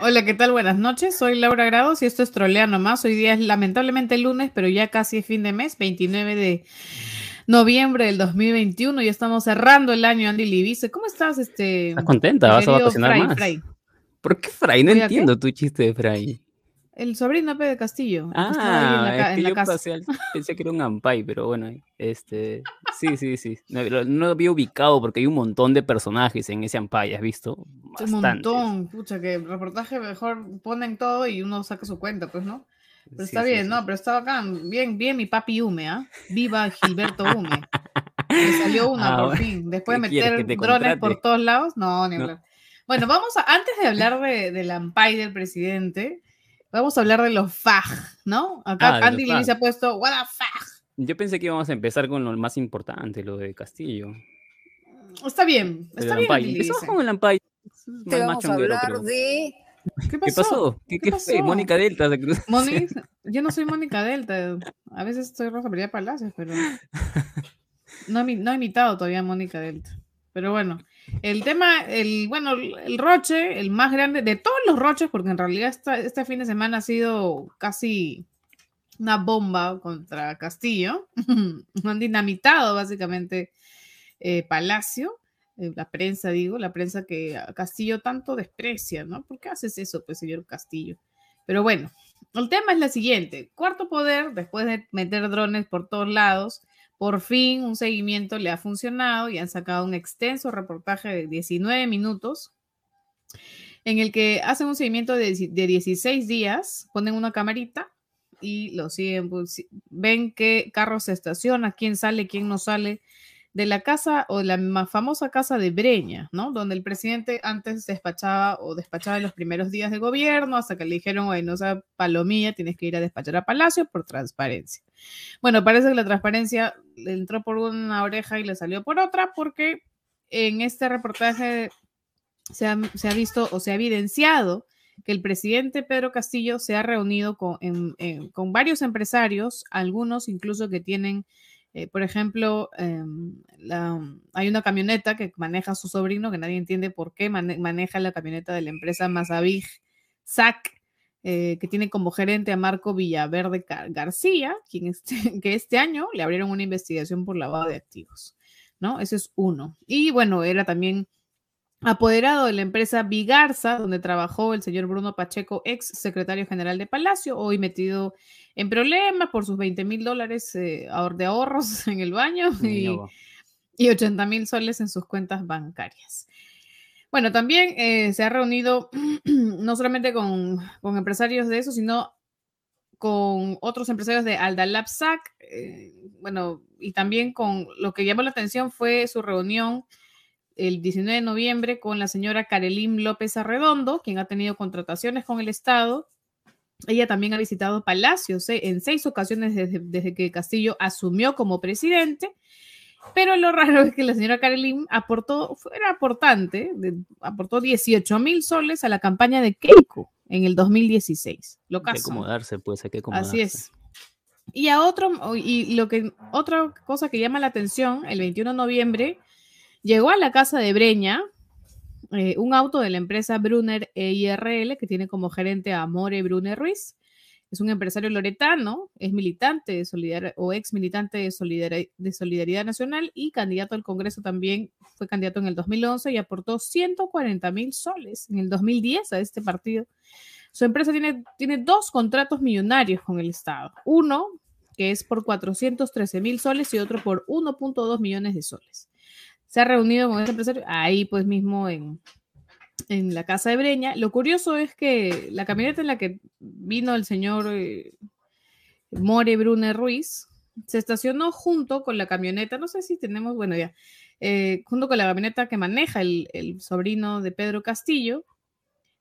Hola, ¿qué tal? Buenas noches. Soy Laura Grados y esto es Trolea Nomás. Hoy día es lamentablemente lunes, pero ya casi es fin de mes, 29 de noviembre del 2021. Ya estamos cerrando el año, Andy Libice. ¿Cómo estás? Este, ¿Estás contenta? ¿Vas a vacacionar Fray, más? Fray? ¿Por qué Fray? No ¿Voy a entiendo tu chiste de Fray. El sobrino P. de Castillo. en la, Ah, es en que la yo casa. pasé al- pensé que era un Ampay, pero bueno, este, sí, sí, sí. No, lo- no lo había ubicado porque hay un montón de personajes en ese Ampay, ¿has visto? Un Bastantes. montón, pucha, que el reportaje mejor ponen todo y uno saca su cuenta, pues, ¿no? Pero Sí, está sí, bien, sí. ¿no? Pero está bacán. Bien, bien mi papi Hume, ¿ah? Viva Gilberto Hume. Me salió una Ah, por bueno. fin. Después de ¿Qué quieres, meter drones por todos lados. No, ni No. hablar. Bueno, vamos a, antes de hablar de, del Ampay del presidente, vamos a hablar de los FAG, ¿no? Acá Ah, Andy Levy se ha puesto, what the FAG. Yo pensé que íbamos a empezar con lo más importante, lo de Castillo. Está bien, El está bien, Empezamos con el Ampay. Te vamos a hablar creo. de... ¿Qué ¿Qué pasó? pasó? ¿Qué, ¿Qué qué fue? pasó? Mónica Delta. Moni, yo no soy Mónica Delta. A veces soy Rosa María Palacios, pero no no he imitado todavía a Mónica Delta. Pero bueno, el tema, el bueno, el roche, el más grande de todos los roches, porque en realidad esta- este fin de semana ha sido casi una bomba contra Castillo. Han dinamitado básicamente eh, Palacio, eh, la prensa, digo, la prensa que Castillo tanto desprecia, ¿no? ¿Por qué haces eso, pues, señor Castillo? Pero bueno, el tema es la siguiente. Cuarto Poder, después de meter drones por todos lados, por fin un seguimiento le ha funcionado y han sacado un extenso reportaje de 19 minutos en el que hacen un seguimiento de, dieci- de 16 días, ponen una camarita y lo siguen, pues, ven qué carro se estaciona, quién sale, quién no sale de la casa o la más famosa casa de Breña, ¿no? Donde el presidente antes despachaba o despachaba en los primeros días de gobierno hasta que le dijeron, oye, no sea palomilla, tienes que ir a despachar a Palacio por transparencia. Bueno, parece que la transparencia le entró por una oreja y le salió por otra porque en este reportaje se ha, visto o se ha evidenciado que el presidente Pedro Castillo se ha reunido con, con varios empresarios, algunos incluso que tienen, eh, por ejemplo, em, hay una camioneta que maneja su sobrino, que nadie entiende por qué mane- maneja la camioneta de la empresa Mazavig SAC, eh, que tiene como gerente a Marco Villaverde Gar- García, quien que este año le abrieron una investigación por lavado de activos, ¿no? Ese es uno. Y bueno, era también apoderado de la empresa Vigarza, donde trabajó el señor Bruno Pacheco, ex secretario general de Palacio, hoy metido en problemas por sus 20 mil dólares eh, de ahorros en el baño y, No, y 80 mil soles en sus cuentas bancarias. Bueno, también eh, se ha reunido no solamente con, con empresarios de eso, sino con otros empresarios de Aldalab SAC, eh, bueno, y también con lo que llamó la atención fue su reunión el 19 de noviembre con la señora Carelim López Arredondo, quien ha tenido contrataciones con el Estado. Ella también ha visitado Palacios eh, en seis ocasiones desde, desde que Castillo asumió como presidente. Pero lo raro es que la señora Carelim aportó, era aportante, de- aportó 18 mil soles a la campaña de Keiko en el 2016. Lo Hay que caso. acomodarse, pues, hay que acomodarse. Así es. Y a otro, y lo que, otra cosa que llama la atención, el 21 de noviembre, llegó a la casa de Breña eh, un auto de la empresa Brunner EIRL, que tiene como gerente a More Brunner Ruiz. Es un empresario loretano, es militante de Solidar o ex militante de, de Solidaridad Nacional y candidato al Congreso también, fue candidato en el 2011 y aportó 140 mil soles en el 2010 a este partido. Su empresa tiene, tiene dos contratos millonarios con el Estado. Uno que es por 413 mil soles y otro por 1.2 millones de soles. Se ha reunido con este empresario ahí pues mismo en, en la casa de Breña. Lo curioso es que la camioneta en la que vino el señor eh, More Brune Ruiz se estacionó junto con la camioneta, no sé si tenemos, bueno ya, eh, junto con la camioneta que maneja el, el sobrino de Pedro Castillo,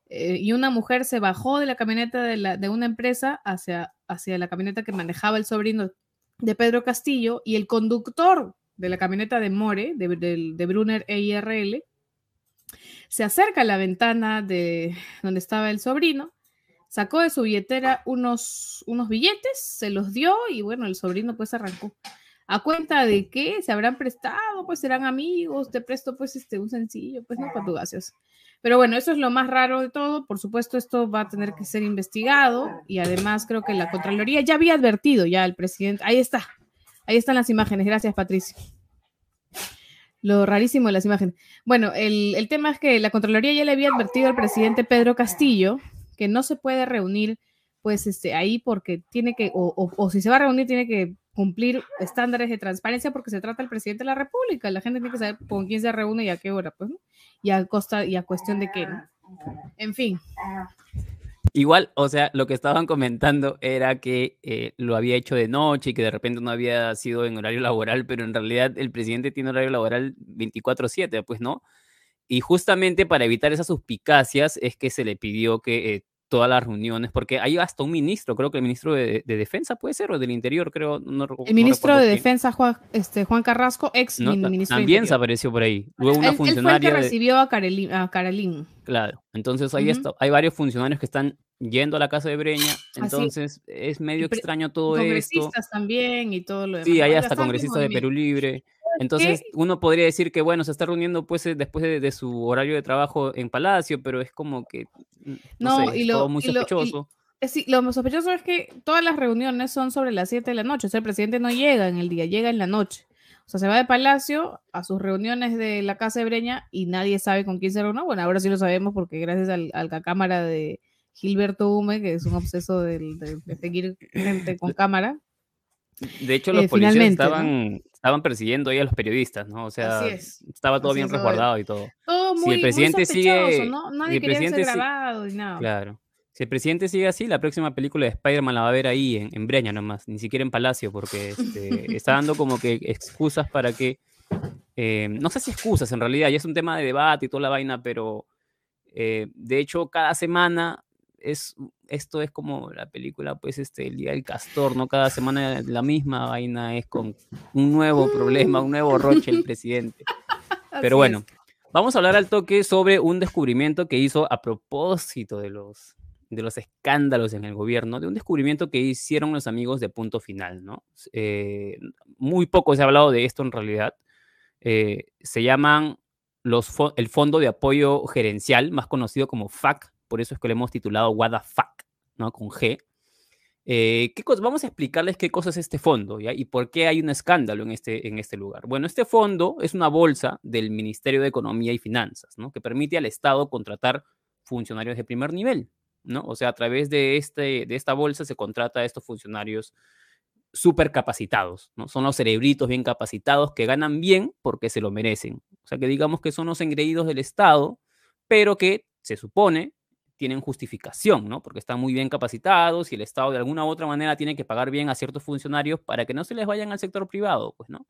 eh, y una mujer se bajó de la camioneta de, la, de una empresa hacia, hacia la camioneta que manejaba el sobrino de Pedro Castillo, y el conductor de la camioneta de More, de, de, de Brunner EIRL, Se acerca a la ventana de donde estaba el sobrino, sacó de su billetera unos, unos billetes, se los dio y bueno, el sobrino pues arrancó. A cuenta de que se habrán prestado, pues serán amigos, te presto pues este un sencillo, pues no para tu. Pero bueno, eso es lo más raro de todo. Por supuesto, esto va a tener que ser investigado y además creo que la Contraloría ya había advertido ya al presidente. Ahí está, ahí están las imágenes. Gracias, Patricio. Lo rarísimo de las imágenes. Bueno, el, el tema es que la Contraloría ya le había advertido al presidente Pedro Castillo que no se puede reunir pues este, ahí porque tiene que, o, o, si se va a reunir, tiene que cumplir estándares de transparencia porque se trata del presidente de la República. La gente tiene que saber con quién se reúne y a qué hora, pues. Y a costa y a cuestión de qué, ¿no? En fin. Igual, o sea, lo que estaban comentando era que eh, lo había hecho de noche y que de repente no había sido en horario laboral, pero en realidad el presidente tiene horario laboral 24/7, pues, ¿no? Y justamente para evitar esas suspicacias es que se le pidió que eh, todas las reuniones, porque hay hasta un ministro, creo que el ministro de, de Defensa puede ser, o del Interior, creo. No, el ministro no de quién. Defensa, Juan, este, Juan Carrasco, ex No, ministro también de se apareció por ahí. Luego una Él- él fue el que funcionaria. recibió a Carolín. A Carolín. Claro, entonces ahí está, hay varios funcionarios que están yendo a la casa de Breña, entonces es medio extraño todo esto. Congresistas también y todo lo demás. Sí, hay hasta congresistas de Perú. Libre. Entonces, uno podría decir que, bueno, se está reuniendo pues eh, después de, de su horario de trabajo en Palacio, pero es como que, mm, no, No, sé, y lo- todo muy y lo- y- sospechoso. Sí, lo más sospechoso es que todas las reuniones son sobre las 7 de la noche. O sea, el presidente no llega en el día, llega en la noche. O sea, se va de Palacio a sus reuniones de la Casa de Breña y nadie sabe con quién se reúne. Bueno, ahora sí lo sabemos porque gracias al, a la cámara de Gilberto Hume, que es un obseso de, de seguir gente con cámara. De hecho, los eh, policías finalmente, ¿no? estaban, estaban persiguiendo ahí a los periodistas, ¿no? O sea, es. estaba todo Así bien es, resguardado y todo. Todo Si muy, el muy presidente sospechoso, sigue- ¿no? si Nadie el quería sí- grabado y nada. Claro. Si el presidente sigue así, la próxima película de Spider-Man la va a ver ahí, en, en Breña nomás, ni siquiera en Palacio, porque este, está dando como que excusas para que. eh, no sé si excusas en realidad, ya es un tema de debate y toda la vaina, pero eh, de hecho, cada semana es. Esto es como la película, pues, este, El Día del Castor, ¿no? Cada semana la misma vaina es con un nuevo problema, un nuevo roche el presidente. Pero bueno, vamos a hablar al toque sobre un descubrimiento que hizo a propósito de los, de los escándalos en el gobierno, de un descubrimiento que hicieron los amigos de Punto Final, ¿no? Eh, muy poco se ha hablado de esto en realidad. Eh, se llaman los el Fondo de Apoyo Gerencial, más conocido como FAC, por eso es que lo hemos titulado What the Fuck, ¿no? Con G. Eh, ¿qué Vamos a explicarles qué cosa es este fondo y por qué hay un escándalo en este, en este lugar. Bueno, este fondo es una bolsa del Ministerio de Economía y Finanzas, ¿no? que permite al Estado contratar funcionarios de primer nivel. ¿no? O sea, a través de, este, de esta bolsa se contrata a estos funcionarios súper capacitados, ¿no? Son los cerebritos bien capacitados que ganan bien porque se lo merecen. O sea, que digamos que son los engreídos del Estado, pero que se supone tienen justificación, ¿no? Porque están muy bien capacitados y el Estado de alguna u otra manera tiene que pagar bien a ciertos funcionarios para que no se les vayan al sector privado, pues, ¿no?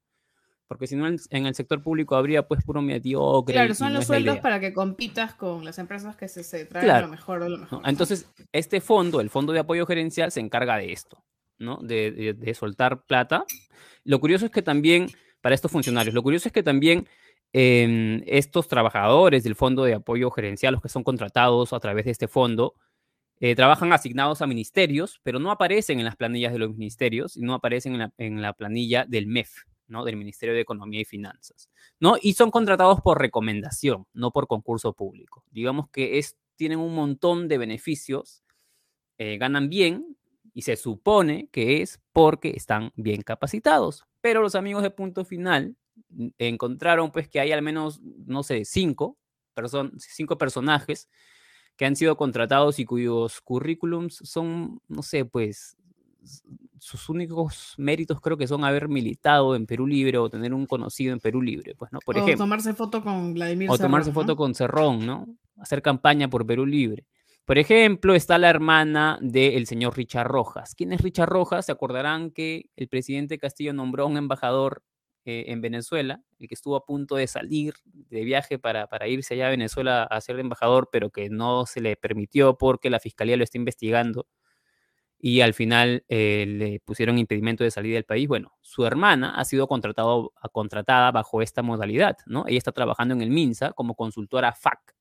Porque si no, en el sector público habría pues puro mediocre. Claro, son no los sueldos para que compitas con las empresas que se, se traen Claro. lo mejor de lo mejor. Entonces, este fondo, el Fondo de Apoyo Gerencial, se encarga de esto, ¿no? De, de- de soltar plata. Lo curioso es que también, para estos funcionarios, lo curioso es que también em, estos trabajadores del Fondo de Apoyo Gerencial, los que son contratados a través de este fondo, eh, trabajan asignados a ministerios, pero no aparecen en las planillas de los ministerios y no aparecen en la, planilla del MEF, ¿no? Del Ministerio de Economía y Finanzas, ¿no? Y son contratados por recomendación, no por concurso público. Digamos que es, tienen un montón de beneficios, eh, ganan bien y se supone que es porque están bien capacitados. Pero los amigos de Punto Final encontraron pues que hay al menos, no sé, cinco, person- cinco personajes que han sido contratados y cuyos currículums son, no sé, pues sus únicos méritos creo que son haber militado en Perú Libre o tener un conocido en Perú Libre, pues, ¿no? Por o ejemplo. tomarse foto con Vladimir O tomarse Cerrón, foto ¿no? con Cerrón, ¿no? Hacer campaña por Perú Libre. Por ejemplo, está la hermana del señor Richard Rojas. ¿Quién es Richard Rojas? Se acordarán que el presidente Castillo nombró a un embajador eh, en Venezuela, el que estuvo a punto de salir de viaje para, para irse allá a Venezuela a ser embajador, pero que no se le permitió porque la fiscalía lo está investigando y al final eh, le pusieron impedimento de salida del país. Bueno, su hermana ha sido contratado, contratada bajo esta modalidad, ¿no? Ella está trabajando en el MINSA como consultora FAC,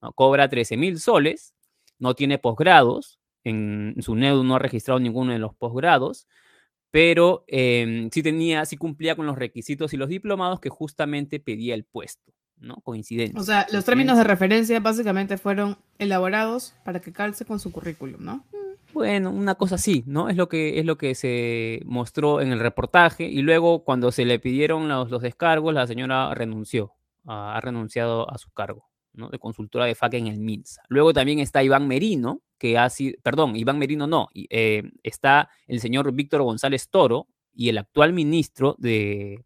¿no? Cobra 13 mil soles, no tiene posgrados, en, su NEDU no ha registrado ninguno de los posgrados, pero em, sí tenía, sí cumplía con los requisitos y los diplomados que justamente pedía el puesto, ¿no? Coincidencia. O sea, los términos de referencia básicamente fueron elaborados para que calce con su currículum, ¿no? Bueno, una cosa así, ¿no? Es lo que, es lo que se mostró en el reportaje y luego cuando se le pidieron los, los descargos, la señora renunció, ha renunciado a su cargo, ¿no? De consultora de FAC en el MINSA. Luego también está Iván Merino, que ha sido, perdón, Iván Merino no, eh, está el señor Víctor González Toro y el actual ministro de,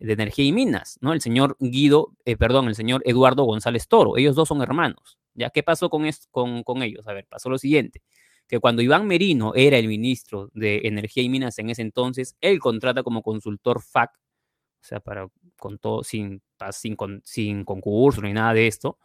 de Energía y Minas, ¿no? El señor Guido, eh, perdón, el señor Eduardo González Toro. Ellos dos son hermanos. ¿Ya qué pasó con, con, con ellos? A ver, pasó lo siguiente que cuando Iván Merino era el ministro de Energía y Minas en ese entonces, él contrata como consultor FAC, o sea, para, con todo, sin, sin, sin concurso ni nada de esto,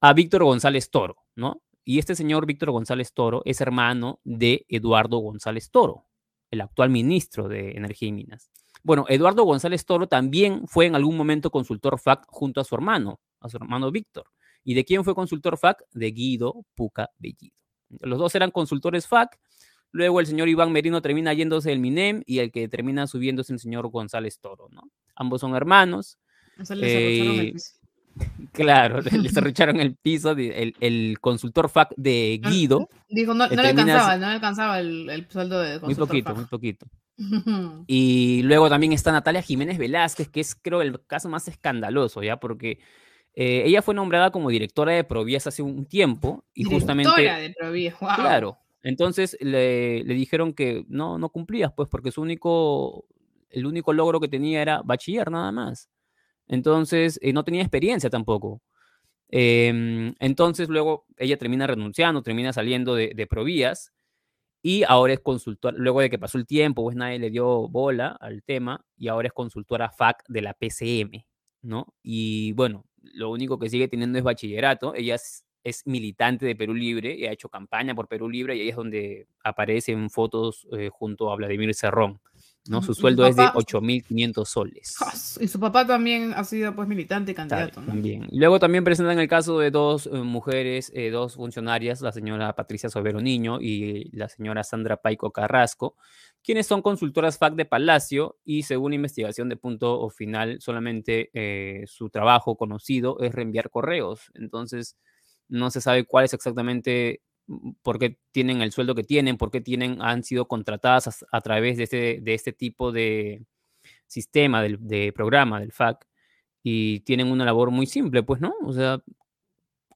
a Víctor González Toro, ¿no? Y este señor Víctor González Toro es hermano de Eduardo González Toro, el actual ministro de Energía y Minas. Bueno, Eduardo González Toro también fue en algún momento consultor FAC junto a su hermano, a su hermano Víctor. ¿Y de quién fue consultor FAC? De Guido Puca Bellido. Los dos eran consultores FAC. Luego el señor Iván Merino termina yéndose del MINEM y el que termina subiéndose el señor González Toro, ¿no? Ambos son hermanos. Eh, claro, les arrecharon el piso. El, el, consultor FAC de Guido. Dijo, no, no le alcanzaba, no le alcanzaba el, el sueldo de consultor Muy poquito, muy poquito. y luego también está Natalia Jiménez Velázquez, que es creo el caso más escandaloso, ¿ya? Porque eh, ella fue nombrada como directora de Provías hace un tiempo y justamente... de Provías, wow. Claro. Entonces le, le, dijeron que no, no cumplías, pues, porque su único, el único logro que tenía era bachiller nada más. Entonces, eh, no tenía experiencia tampoco. Eh, entonces, luego ella termina renunciando, termina saliendo de, Provías y ahora es consultora, luego de que pasó el tiempo, pues nadie le dio bola al tema y ahora es consultora FAC de la PCM, ¿no? Y bueno, lo único que sigue teniendo es bachillerato. Ella es, militante de Perú Libre y ha hecho campaña por Perú Libre y ahí es donde aparecen fotos eh, junto a Vladimir Cerrón. ¿No? Su sueldo es de 8.500 soles. Y su papá también ha sido pues militante y candidato. También. Luego también presentan el caso de dos eh, mujeres, eh, dos funcionarias, la señora Patricia Sobero Niño y la señora Sandra Paico Carrasco, quienes son consultoras FAC de Palacio y según investigación de punto o final, solamente eh, su trabajo conocido es reenviar correos. Entonces, no se sabe cuál es exactamente por qué tienen el sueldo que tienen, por qué tienen, han sido contratadas a, través de este, de este tipo de sistema, de, programa, del FAC, y tienen una labor muy simple, pues, ¿no? O sea,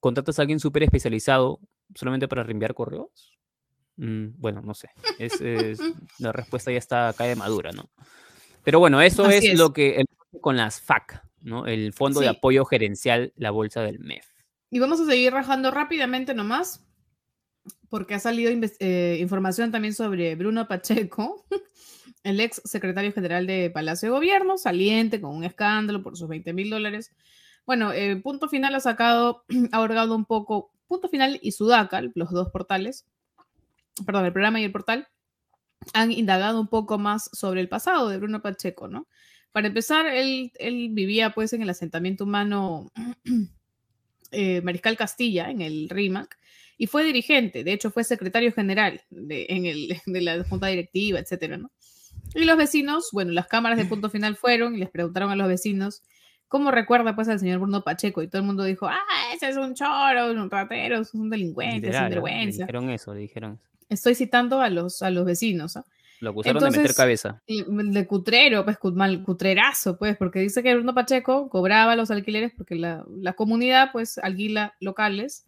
contratas a alguien súper especializado solamente para reenviar correos. Mm, bueno, no sé. Es, la respuesta ya está cae de madura, ¿no? Pero bueno, eso es, lo que con las FAC, ¿no? El Fondo de Apoyo Gerencial, la bolsa del MEF. Y vamos a seguir rajando rápidamente nomás, porque ha salido eh, información también sobre Bruno Pacheco, el ex secretario general de Palacio de Gobierno, saliente con un escándalo por sus 20 mil dólares. Bueno, eh, punto final ha sacado, ha ahorgado un poco, punto final y Sudaca, los dos portales, perdón, el programa y el portal, han indagado un poco más sobre el pasado de Bruno Pacheco, ¿no? Para empezar, él, vivía pues en el asentamiento humano eh, Mariscal Castilla, en el RIMAC, y fue dirigente, de hecho fue secretario general de, en el, de la junta directiva, etcétera, ¿no? Y los vecinos, bueno, las cámaras de punto final fueron y les preguntaron a los vecinos cómo recuerda pues al señor Bruno Pacheco y todo el mundo dijo, ah, ese es un choro, un ratero, es un delincuente, es un vergüenza. dijeron eso, le dijeron Estoy citando a los, a los vecinos. ¿ah? Lo acusaron de meter cabeza. De cutrero, pues mal cutrerazo, pues, porque dice que Bruno Pacheco cobraba los alquileres porque la, la comunidad, pues, alquila locales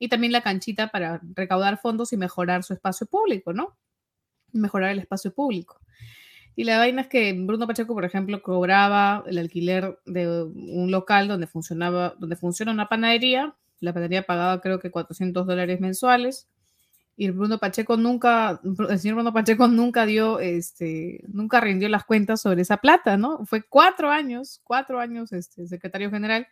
y también la canchita para recaudar fondos y mejorar su espacio público, ¿no? Mejorar el espacio público. Y la vaina es que Bruno Pacheco, por ejemplo, cobraba el alquiler de un local donde funcionaba, donde funciona una panadería. La panadería pagaba creo que 400 dólares mensuales y Bruno Pacheco nunca, el señor Bruno Pacheco nunca dio, este, nunca rindió las cuentas sobre esa plata, ¿no? Fue cuatro años, cuatro años este, secretario general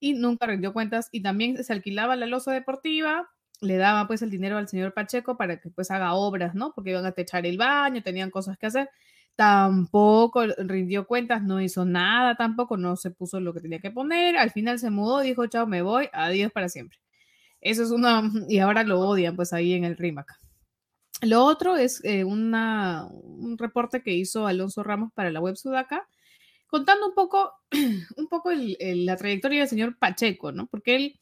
y nunca rindió cuentas y también se alquilaba la losa deportiva le daba pues el dinero al señor Pacheco para que pues haga obras, ¿no? Porque iban a techar el baño, tenían cosas que hacer. Tampoco rindió cuentas, no hizo nada tampoco, no se puso lo que tenía que poner. Al final se mudó, dijo, chao, me voy, adiós para siempre. Eso es una, y ahora lo odian pues ahí en el RIMAC. Lo otro es eh, un reporte que hizo Alonso Ramos para la web Sudaca, contando un poco, un poco la trayectoria del señor Pacheco, ¿no? Porque él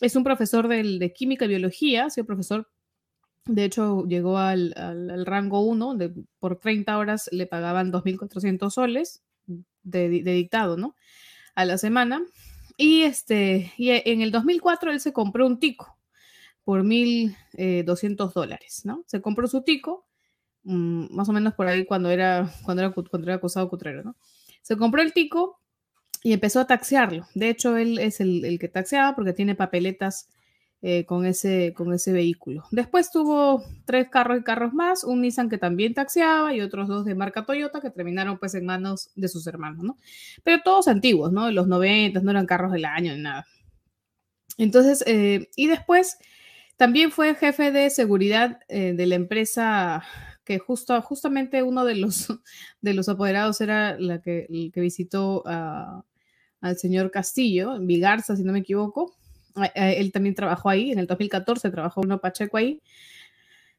es un profesor de química y biología, ha sido profesor, de hecho llegó al, rango 1, donde por 30 horas le pagaban 2.400 soles de, dictado, ¿no? A la semana. Y, este, y en el 2004 él se compró un tico por 1.200 eh, dólares, ¿no? Se compró su tico, mm, más o menos por ahí cuando era, cuando era, cuando era acusado cutrero, ¿no? Se compró el tico y empezó a taxearlo. De hecho, él es el, que taxeaba porque tiene papeletas eh, con, ese, con ese vehículo. Después tuvo tres carros y carros más, un Nissan que también taxeaba y otros dos de marca Toyota que terminaron pues en manos de sus hermanos, ¿no? Pero todos antiguos, ¿no? De los 90, no eran carros del año ni nada. Entonces, eh, y después también fue jefe de seguridad eh, de la empresa que justo, justamente uno de los, de los apoderados era la que, el que visitó al señor Castillo, en Vigarza, si no me equivoco. Él también trabajó ahí, en el 2014 trabajó uno Pacheco ahí.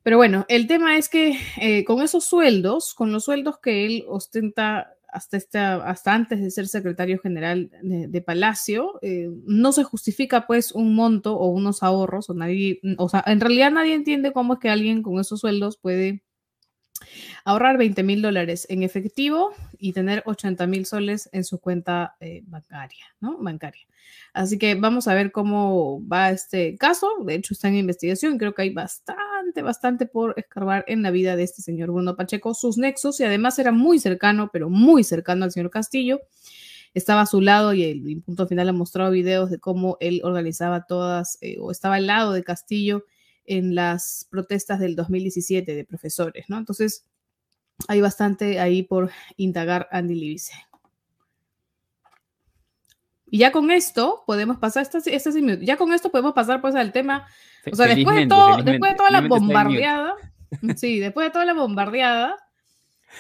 Pero bueno, el tema es que eh, con esos sueldos, con los sueldos que él ostenta hasta, esta, hasta antes de ser secretario general de, Palacio, eh, no se justifica pues un monto o unos ahorros, o nadie, o sea, en realidad nadie entiende cómo es que alguien con esos sueldos puede ahorrar 20 mil dólares en efectivo y tener 80 mil soles en su cuenta eh, bancaria, ¿no? Bancaria. Así que vamos a ver cómo va este caso. De hecho, está en investigación. Creo que hay bastante, bastante por escarbar en la vida de este señor Bruno Pacheco, sus nexos, y además era muy cercano, pero muy cercano al señor Castillo. Estaba a su lado y el punto final ha mostrado videos de cómo él organizaba todas, eh, o estaba al lado de Castillo en las protestas del 2017 de profesores, ¿no? Entonces, hay bastante ahí por indagar Andy Libice. Y ya con esto podemos pasar, este, este ya con esto podemos pasar pues al tema, o sea, después de, todo, después de toda la bombardeada, sí, después de toda la bombardeada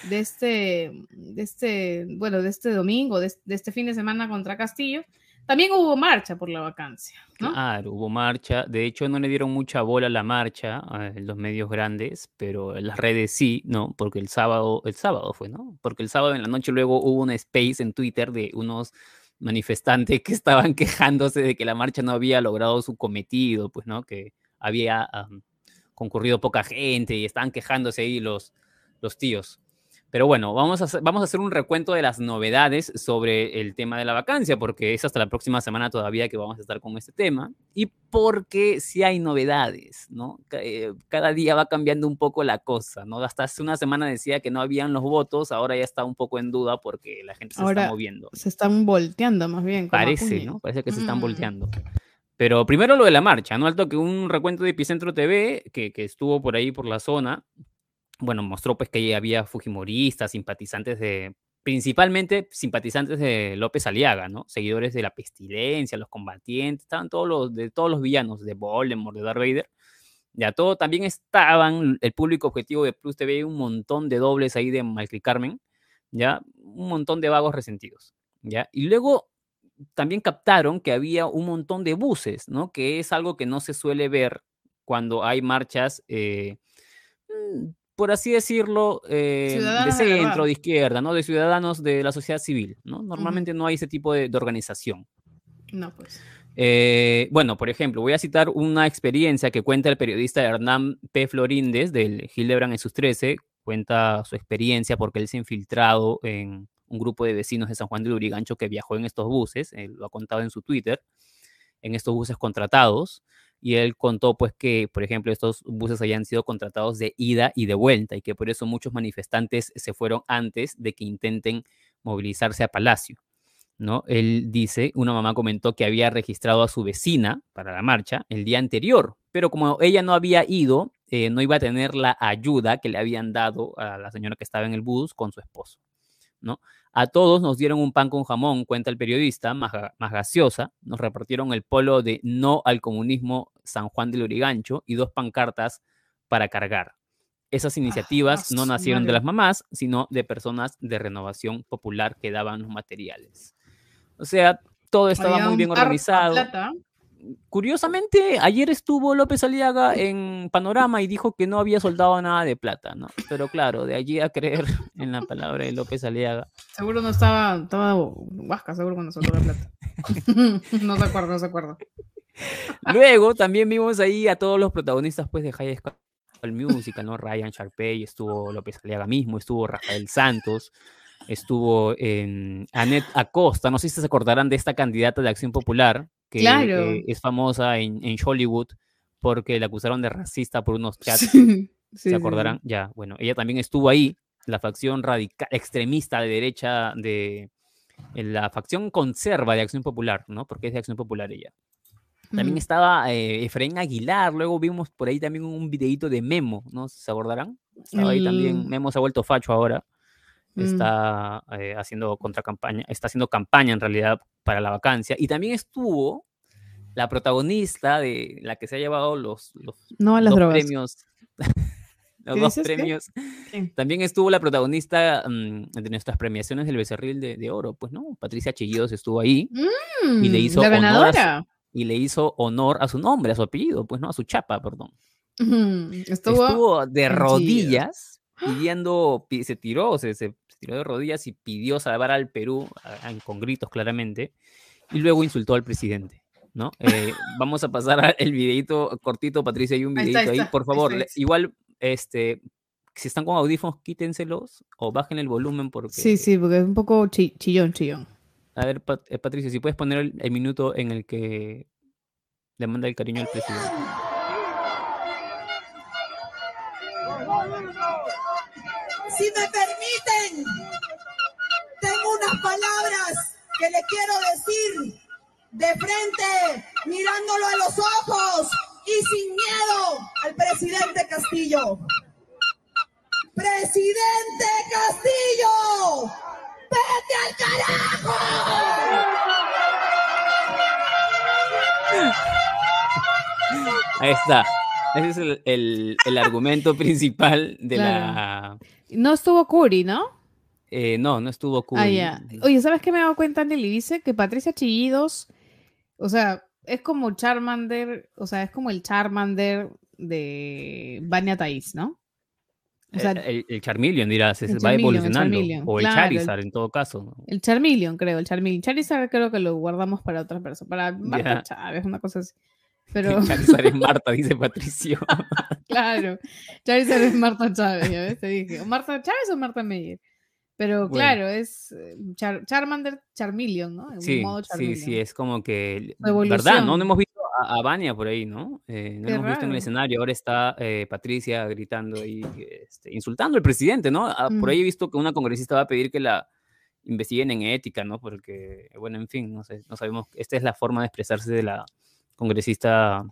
de este, de este, bueno, de este domingo, de este fin de semana contra Castillo, también hubo marcha por la vacancia. ¿no? Claro, hubo marcha. De hecho, no le dieron mucha bola a la marcha en los medios grandes, pero en las redes sí, ¿no? Porque el sábado, el sábado fue, ¿no? Porque el sábado en la noche luego hubo un space en Twitter de unos manifestantes que estaban quejándose de que la marcha no había logrado su cometido, pues, ¿no? Que había concurrido poca gente y estaban quejándose ahí los, los tíos. Pero bueno, vamos a, hacer, vamos a hacer un recuento de las novedades sobre el tema de la vacancia, porque es hasta la próxima semana todavía que vamos a estar con este tema. Y porque sí hay novedades, ¿no? Eh, cada día va cambiando un poco la cosa, ¿no? Hasta hace una semana decía que no habían los votos, ahora ya está un poco en duda porque la gente se está moviendo. Se están volteando más bien. Parece, ¿no? Parece que se están mm. volteando. Pero primero lo de la marcha, ¿no? Alto que un recuento de Epicentro TV, que, que estuvo por ahí por la zona, bueno, mostró pues que había fujimoristas, simpatizantes de, principalmente simpatizantes de López Aliaga, ¿no? Seguidores de la pestilencia, los combatientes, estaban todos los, de todos los villanos, de Voldemort, de Darth Vader. Ya todo, también estaban el público objetivo de Plus TV, un montón de dobles ahí de Malcri Carmen, ya, un montón de vagos resentidos, ya. Y luego también captaron que había un montón de buses, ¿no? Que es algo que no se suele ver cuando hay marchas eh, mm, por así decirlo, eh, de centro, de, izquierda, ¿no? De ciudadanos de la sociedad civil, ¿no? Normalmente no hay ese tipo de, organización. No, pues. Eh, bueno, por ejemplo, voy a citar una experiencia que cuenta el periodista Hernán P. Florindes del Hildebrand en sus 13. Cuenta su experiencia porque él se ha infiltrado en un grupo de vecinos de San Juan de Lurigancho que viajó en estos buses, él lo ha contado en su Twitter, en estos buses contratados y él contó pues que, por ejemplo, estos buses hayan sido contratados de ida y de vuelta y que por eso muchos manifestantes se fueron antes de que intenten movilizarse a Palacio. ¿no? Él dice, una mamá comentó que había registrado a su vecina para la marcha el día anterior, pero como ella no había ido, eh, no iba a tener la ayuda que le habían dado a la señora que estaba en el bus con su esposo. ¿No? A todos nos dieron un pan con jamón, cuenta el periodista, más, más gaseosa. Nos repartieron el polo de no al comunismo San Juan del Urigancho y dos pancartas para cargar. Esas iniciativas no nacieron de las mamás, sino de personas de renovación popular que daban los materiales. O sea, todo estaba muy bien organizado. Curiosamente, ayer estuvo López Aliaga en Panorama y dijo que no había soldado nada de plata, ¿no? Pero claro, de allí a creer en la palabra de López Aliaga. Seguro no estaba, estaba Huasca, seguro cuando soltó la plata. no se acuerda, no se acuerda. Luego también vimos ahí a todos los protagonistas pues de High School Musical, ¿no? Ryan Sharpay, estuvo López Aliaga mismo, estuvo Rafael Santos, estuvo en Anet Acosta, no sé si se acordarán de esta candidata de Acción Popular, que eh, es famosa en, en, Hollywood porque la acusaron de racista por unos chats. ¿Se acordarán? Ya, bueno, ella también estuvo ahí, la facción radical, extremista de derecha de la facción conserva de Acción Popular, ¿no? Porque es de Acción Popular ella. También estaba eh, Efraín Aguilar, luego vimos por ahí también un videito de Memo, ¿no? ¿Se acordarán? Estaba ahí también, Memo se ha vuelto facho ahora. Mm. está eh, haciendo campaña, está haciendo campaña en realidad para la vacancia. Y también estuvo la protagonista de la que se ha llevado los, los dos premios. los dos premios. También estuvo la protagonista mm, de nuestras premiaciones del Becerril de, Oro, pues, ¿no? Patricia Chillidos estuvo ahí y le mm, hizo honor a y le hizo honor a su nombre, a su apellido, pues, ¿no? A su chapa, perdón. Estuvo, de rodillas pidiendo, se tiró, se, se, tiró de rodillas y pidió salvar al Perú, con gritos claramente, y luego insultó al presidente. ¿no? Eh, vamos a pasar el videito cortito, Patricia, hay un videito ahí, por favor. Igual, este, si están con audífonos, quítenselos o bajen el volumen porque... Sí, sí, porque es un poco chillón, chillón. A ver, eh, Patricia, si puedes poner el, el minuto en el que le manda el cariño al presidente. Si me unas palabras que le quiero decir de frente, mirándolo a los ojos y sin miedo al presidente Castillo. Presidente Castillo, vete al carajo. Ahí está. Ese es el, el, el argumento principal de la no estuvo Curi, ¿no? Eh, no, no estuvo. Ah, Oye, ¿sabes qué me he dado cuenta, Nelly? Dice que Patricia Chillidos, o sea, es como Charmander, o sea, es como el Charmander de Vania Thais, ¿no? O sea, el, Charmeleon, dirás, se va evolucionando. o el Charizard, en todo caso. El Charmeleon, creo, el Charmeleon. Charizard creo que lo guardamos para otra persona, para Marta Chávez, una cosa así. Pero... Charizard es Marta, dice Patricio. claro, Charizard es Marta Chávez, ya ves, te dije. ¿Marta Chávez o Marta Meyer? Pero claro, es eh, Charmander Charmeleon, ¿no? sí, sí, sí, es como que, ¿verdad? ¿no? no hemos visto a, a Vania por ahí, ¿no? Eh, no hemos visto en el escenario, ahora está eh, Patricia gritando y este, insultando al presidente, ¿no? Ah, por ahí he visto que una congresista va a pedir que la investiguen en ética, ¿no? Porque, bueno, en fin, no sé, no sabemos, esta es la forma de expresarse de la congresista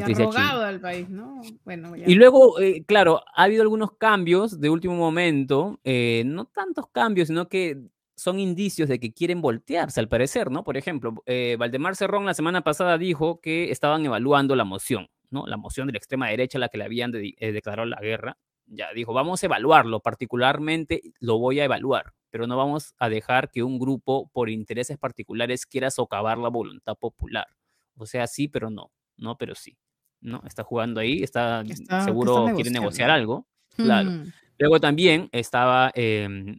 Patricia al país, ¿no? Bueno, Y luego, eh, claro, ha habido algunos cambios de último momento, eh, no tantos cambios, sino que son indicios de que quieren voltearse, al parecer, ¿no? Por ejemplo, eh, Valdemar Cerrón la semana pasada dijo que estaban evaluando la moción, ¿no? La moción de la extrema derecha a la que le habían declarado la guerra. Ya dijo, vamos a evaluarlo, particularmente lo voy a evaluar, pero no vamos a dejar que un grupo por intereses particulares quiera socavar la voluntad popular. O sea, sí, pero no. No, pero sí. ¿No? Está jugando ahí, está, seguro quiere negociar algo. Claro. Mm. Luego también estaba. Eh,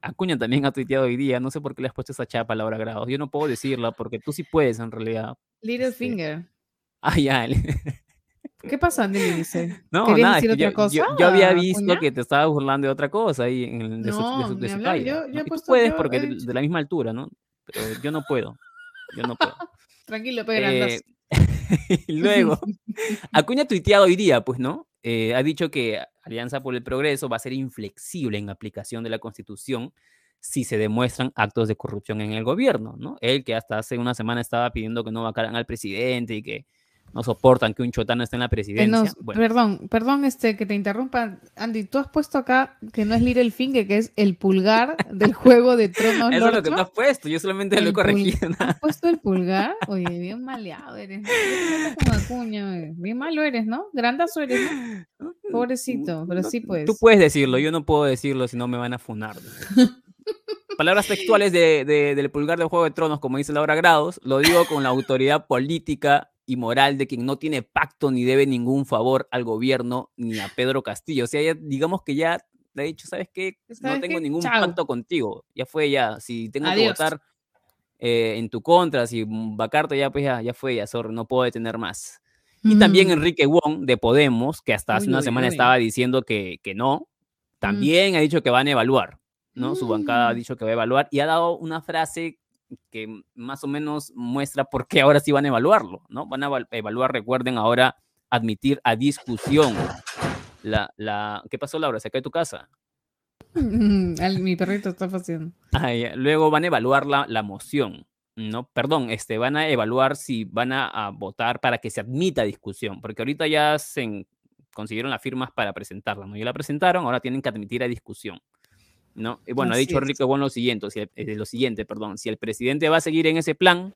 Acuña también ha tuiteado hoy día. No sé por qué le has puesto esa chapa a Laura Grados. Yo no puedo decirla porque tú sí puedes en realidad. Little este Finger. Ah, ya. ¿Qué pasa, Andy? Dice? No, nada, decir otra yo, cosa, yo, había visto que te estaba burlando de otra cosa ahí en, de, no, su, de, su, Yo, yo tú puedes porque de, de, la misma altura, ¿no? Pero yo no puedo. Yo no puedo. Tranquilo, Pedro. Eh, luego, Acuña ha tuiteado hoy día, pues, ¿no? Eh, ha dicho que Alianza por el Progreso va a ser inflexible en aplicación de la Constitución si se demuestran actos de corrupción en el gobierno, ¿no? Él que hasta hace una semana estaba pidiendo que no vacaran al presidente y que no soportan que un chotano esté en la Eh, presidencia. Bueno, Perdón, perdón este, que te interrumpa. Andy, tú has puesto acá que no es Little Finger, que es el pulgar del juego de Tronos eso es lo que tú has puesto, yo solamente lo he El corregido. ¿Has puesto el pulgar? Oye, bien maleado eres. ¿no? ¿Qué te metes con Acuña, oye? Bien malo eres, ¿no? Grandazo eres, ¿no? Pobrecito, pero sí pues. Tú puedes decirlo, yo no puedo decirlo, si no me van a funar. Palabras textuales de- de- del pulgar del Juego de Tronos, como dice Laura Grados, lo digo con la autoridad política y moral de quien no tiene pacto ni debe ningún favor al gobierno ni a Pedro Castillo. O sea, ya, digamos que ya le he dicho, ¿sabes qué? No ¿Sabes tengo qué? ningún Chao. pacto contigo. Ya fue, ya. Si tengo que votar eh, en tu contra, si vacarte, ya pues ya, ya fue, ya, sorry, no puedo detener más. Y también Mm. Enrique Wong de Podemos, que hasta hace Uy, una uy, semana uy. estaba diciendo que, que no, también ha dicho que van a evaluar, ¿no? Su bancada ha Mm. dicho que va a evaluar y ha dado una frase que más o menos muestra por qué ahora sí van a evaluarlo, ¿no? Van a eval- evaluar, recuerden ahora, admitir a discusión. La, la... ¿Qué pasó, Laura? ¿Se cae tu casa? Al- mi perrito está haciendo. Ah. Luego van a evaluar la, la moción, ¿no? Perdón, este, van a evaluar si van a, a votar para que se admita discusión, porque ahorita ya se en- consiguieron las firmas para presentarla, ¿no? Ya la presentaron, ahora tienen que admitir a discusión, ¿no? Y bueno, ha dicho. Enrique Bueno lo siguiente, si el- eh, lo siguiente, perdón, si el presidente va a seguir en ese plan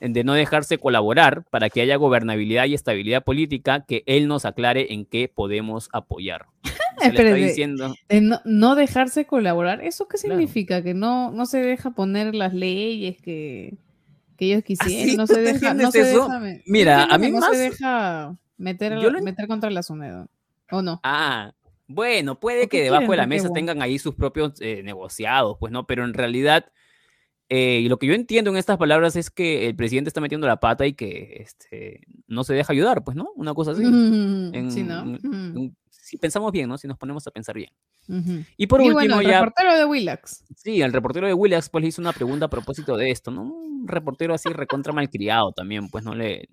de no dejarse colaborar para que haya gobernabilidad y estabilidad política, que él nos aclare en qué podemos apoyar. Se le está diciendo, de no, no dejarse colaborar, ¿eso qué Claro. significa? Que no, no se deja poner las leyes que, que ellos quisieran, ¿sí? no ¿Tú se deja, no se eso? deja, Mira, a mí no más- se deja meter, meter contra la SUNEDO, ¿o no? Ah, bueno, puede ¿O qué que debajo quieren, de la mesa tengan ahí sus propios eh, negociados, pues no, pero en realidad, eh, y lo que yo entiendo en estas palabras es que el presidente está metiendo la pata y que este, no se deja ayudar, pues no, una cosa así. En- sí, ¿no? en- Si pensamos bien, ¿no? Si nos ponemos a pensar bien. Y por y último, bueno, el ya, reportero de Willax. sí, el reportero de Willax pues le hizo una pregunta a propósito de esto, ¿no? Un reportero así recontra malcriado también, pues no le...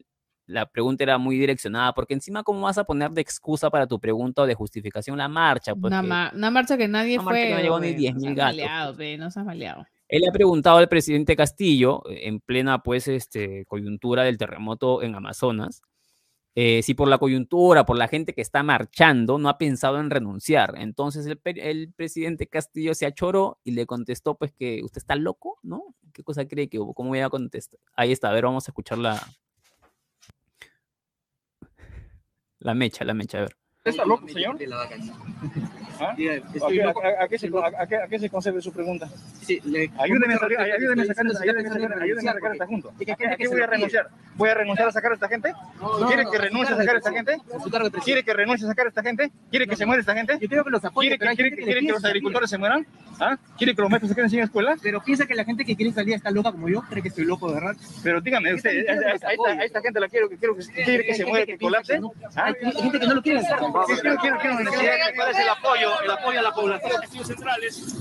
La pregunta era muy direccionada, porque encima, ¿cómo vas a poner de excusa para tu pregunta o de justificación la marcha? Pues Una, ma- una marcha que nadie marcha fue. que no llegó ni oye, 10.000 no seas gatos, maleado, pe, no maleado. Él ha preguntado al presidente Castillo, eh, en plena pues, este, coyuntura del terremoto en Amazonas, eh, si por la coyuntura, por la gente que está marchando, no ha pensado en renunciar. Entonces el, el presidente Castillo se achoró y le contestó pues que usted está loco, ¿no? ¿Qué cosa cree que hubo? ¿Cómo voy a contestar? Ahí está, a ver, vamos a escuchar la... La mecha, la mecha, a ver. ¿Está loco, señor? ¿Ah? ¿A, qué- a- a qué se, a, qué, se concebe su pregunta? A, salir- ayúdeme a sacar, ayúdeme a sacar, ayúdeme a sacar a esta junta. ¿A qué, voy a renunciar? ¿Voy a renunciar a sacar a esta gente? ¿Quiere que renuncie a sacar a esta gente? ¿Quiere que renuncie a sacar a esta gente? ¿Quiere que se muera esta gente? Yo creo que los apoya, ¿Quiere que, le los agricultores se mueran? ¿Ah? ¿Quiere que los maestros se queden sin escuela? Pero piensa que la gente que quiere salir está loca como yo, cree que estoy loco, de verdad. Pero dígame, usted, a, esta, gente la quiero, que quiero que, quiere que se muera, que colapse. ¿Ah? Hay gente que no lo quiere hacer. ¿Qué quiero, quiero, quiero, ¿Cuál es el apoyo, el apoyo a la población?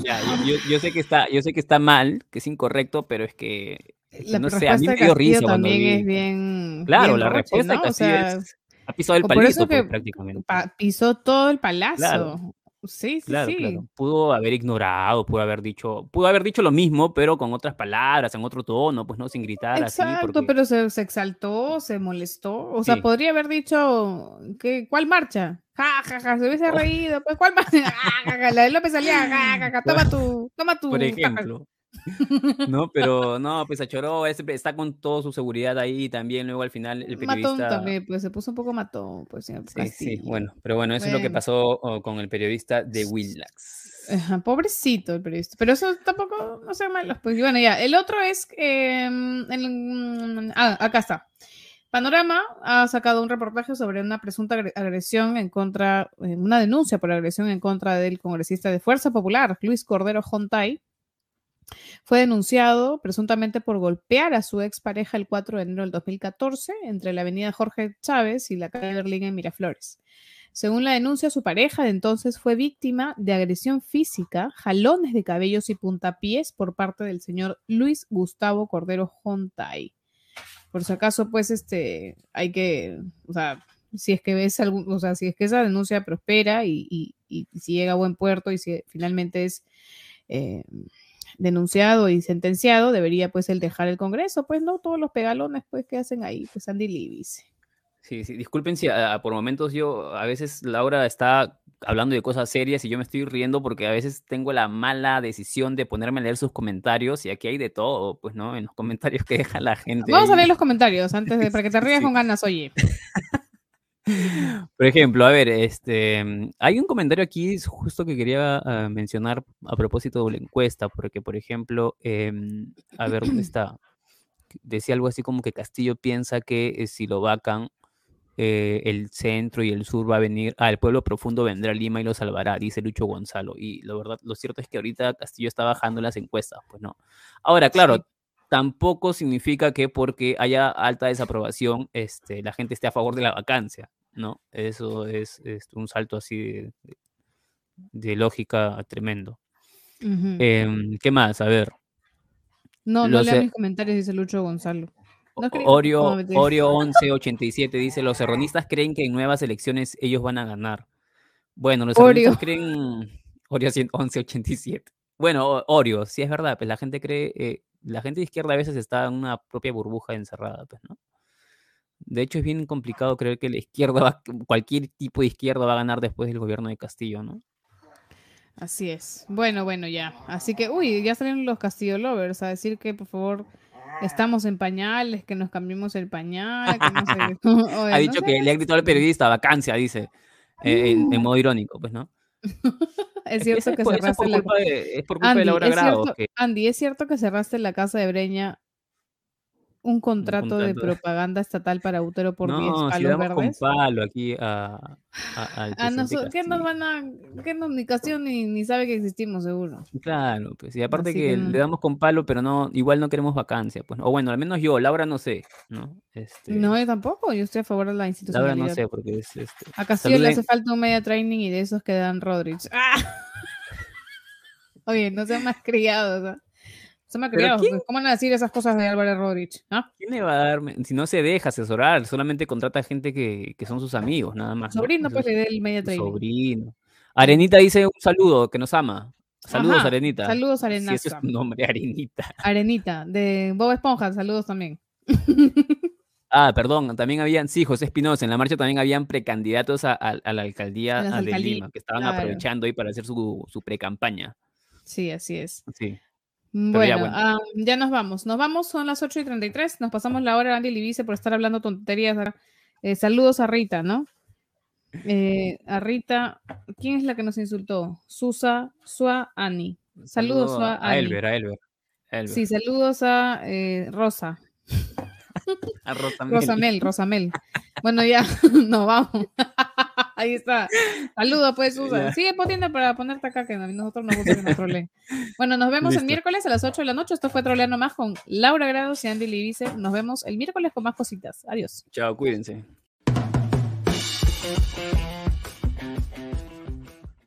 Ya, yo, sé que está, yo sé que está mal, que es incorrecto, pero es que La no sé, a mí respuesta me dio risa cuando también vi- es bien. Claro, bien la roche, respuesta ¿no? O sea, es- ha pisado el palito pues, prácticamente. pa- pisó todo el palazo. Claro. Sí, sí, Claro, sí. claro. Pudo haber ignorado, pudo haber dicho, pudo haber dicho lo mismo, pero con otras palabras, en otro tono, pues no, sin gritar así. Exacto, porque- pero se, se exaltó, se molestó. O sea, podría haber dicho, que, ¿cuál marcha? Ja, ja, ja, se hubiese Oh. reído. Pues, ¿cuál marcha? Ja, ja, ja, la de López salía, ja, ja, ja, toma tu, toma tu. por ejemplo. No, pero no, pues achoró, está con toda su seguridad ahí también, luego al final el Matón periodista... también, pues se puso un poco matón, pues señor Sí, sí, bueno, pero bueno, eso es lo que pasó oh, con el periodista de Willax. Ajá, pobrecito el periodista. Pero eso tampoco, no sean malos. Pues bueno, ya. El otro es. eh, el- ah, acá está. Panorama ha sacado un reportaje sobre una presunta agre- agresión en contra, eh, una denuncia por agresión en contra del congresista de Fuerza Popular, Luis Cordero Jontay. Fue denunciado presuntamente por golpear a su expareja el 4 de enero del 2014 entre la avenida Jorge Chávez y la calle Berlín en Miraflores. Según la denuncia, su pareja de entonces fue víctima de agresión física, jalones de cabellos y puntapiés por parte del señor Luis Gustavo Cordero Jontay. Por si acaso, pues, este, hay que, o sea, si es que ves algún, o sea, si es que esa denuncia prospera y, si llega a buen puerto y si finalmente es eh, denunciado y sentenciado, debería pues él dejar el Congreso, pues no todos los pegalones pues que hacen ahí, pues Andy Libis. Sí, sí, disculpen si a- a- por momentos yo, a veces Laura está hablando de cosas serias y yo me estoy riendo porque a veces tengo la mala decisión de ponerme a leer sus comentarios y aquí hay de todo, pues, ¿no? En los comentarios que deja la gente. Vamos a leer los comentarios antes de para que te rías Sí. con ganas, oye. Por ejemplo, a ver, este, hay un comentario aquí justo que quería ah, mencionar a propósito de la encuesta, porque, por ejemplo, em, a ver, ¿dónde está? Decía algo así como que Castillo piensa que eh, si lo vacan, eh, el centro y el sur va a venir, ah, el pueblo profundo vendrá a Lima y lo salvará, dice Lucho Gonzalo. Y la verdad, lo cierto es que ahorita Castillo está bajando las encuestas, pues no. Ahora, claro, Sí. Tampoco significa que porque haya alta desaprobación, este, la gente esté a favor de la vacancia, ¿no? Eso es, es un salto así de, lógica tremendo. Em, ¿qué más? A ver. no, no los, lea mis comentarios, dice Lucho Gonzalo. No mentira. Oreo 1187 dice, los serronistas creen que en nuevas elecciones ellos van a ganar. Bueno, los serronistas creen... 100 1187. Bueno, o- Oreo, sí es verdad, pues la gente cree, eh, la gente de izquierda a veces está en una propia burbuja encerrada, pues, ¿no? De hecho, es bien complicado creer que la izquierda, va- cualquier tipo de izquierda va a ganar después del gobierno de Castillo, ¿no? Así es. Bueno, bueno, ya. Así que, uy, ya salieron los Castillo Lovers a decir que, por favor, estamos en pañales, que nos cambiemos el pañal, que no sé. Oye, ha no dicho sé, que le ha gritado al periodista, vacancia, dice, eh, en, en Uh. modo irónico, pues, ¿no? Es cierto es que por, cerraste la de, es por culpa Andy, de Laura es Grado, cierto, que Andy, ¿es cierto que cerraste la casa de Breña un contrato, de propaganda estatal para Utero por 10 no, si palos damos con verdes? palo aquí a, a- al Ah, no, so- ¿qué nos van a.? ¿Qué nos ni ni, sabe que existimos, seguro? Claro, pues, y aparte que, que no. le damos con palo, pero no, igual no queremos vacancia, pues, o bueno, al menos yo, Laura no sé, ¿no? Este, No, yo tampoco. Yo estoy a favor de la Laura institucionalidad. no sé, porque es, este, A Castillo le hace falta un media training y de esos que dan Rodríguez. ¡Ah! Oye, no sean más criados. ¿ah? ¿Cómo van a decir esas cosas de Álvaro Rodríguez? ¿Ah? ¿quién le va a dar? Si no se deja asesorar, solamente contrata gente que, que son sus amigos, nada más. ¿no? Sobrino, Eso pues es le dé el media training. sobrino. Arenita dice un saludo, que nos ama. Saludos, Ajá, Arenita. Saludos, Si ese es tu nombre, Arenita. Arenita, de Bob Esponja, saludos también. Ah, perdón, también habían, sí, José Espinosa, en la marcha también habían precandidatos a, a- a la alcaldía A de Lima, que estaban claro. aprovechando ahí para hacer su, su precampaña. Sí, así es. Sí. Bueno, ya, bueno. ah, ya nos vamos. Nos vamos, son las 8 y 33. Nos pasamos la hora, Andy Libice, por estar hablando tonterías. Eh, saludos a Rita, ¿no? Eh, a Rita, ¿quién es la que nos insultó? Susa, Sua, Ani. Saludos, Saludo a, a, a Ani. Elber, a Elber. a Elber. Sí, saludos a eh, Rosa. A Rosamel. Rosamel, Rosamel. Bueno, ya, nos vamos. Ahí está. Saludos, pues, Susa. Ya. Sigue poniendo para ponerte acá, que a nosotros nos gusta que nos troleen. Bueno, nos vemos el miércoles a las 8 de la noche. Esto fue Troleando Más con Laura Grados y Andy Libice. Nos vemos el miércoles con más cositas. Adiós. Chao, cuídense.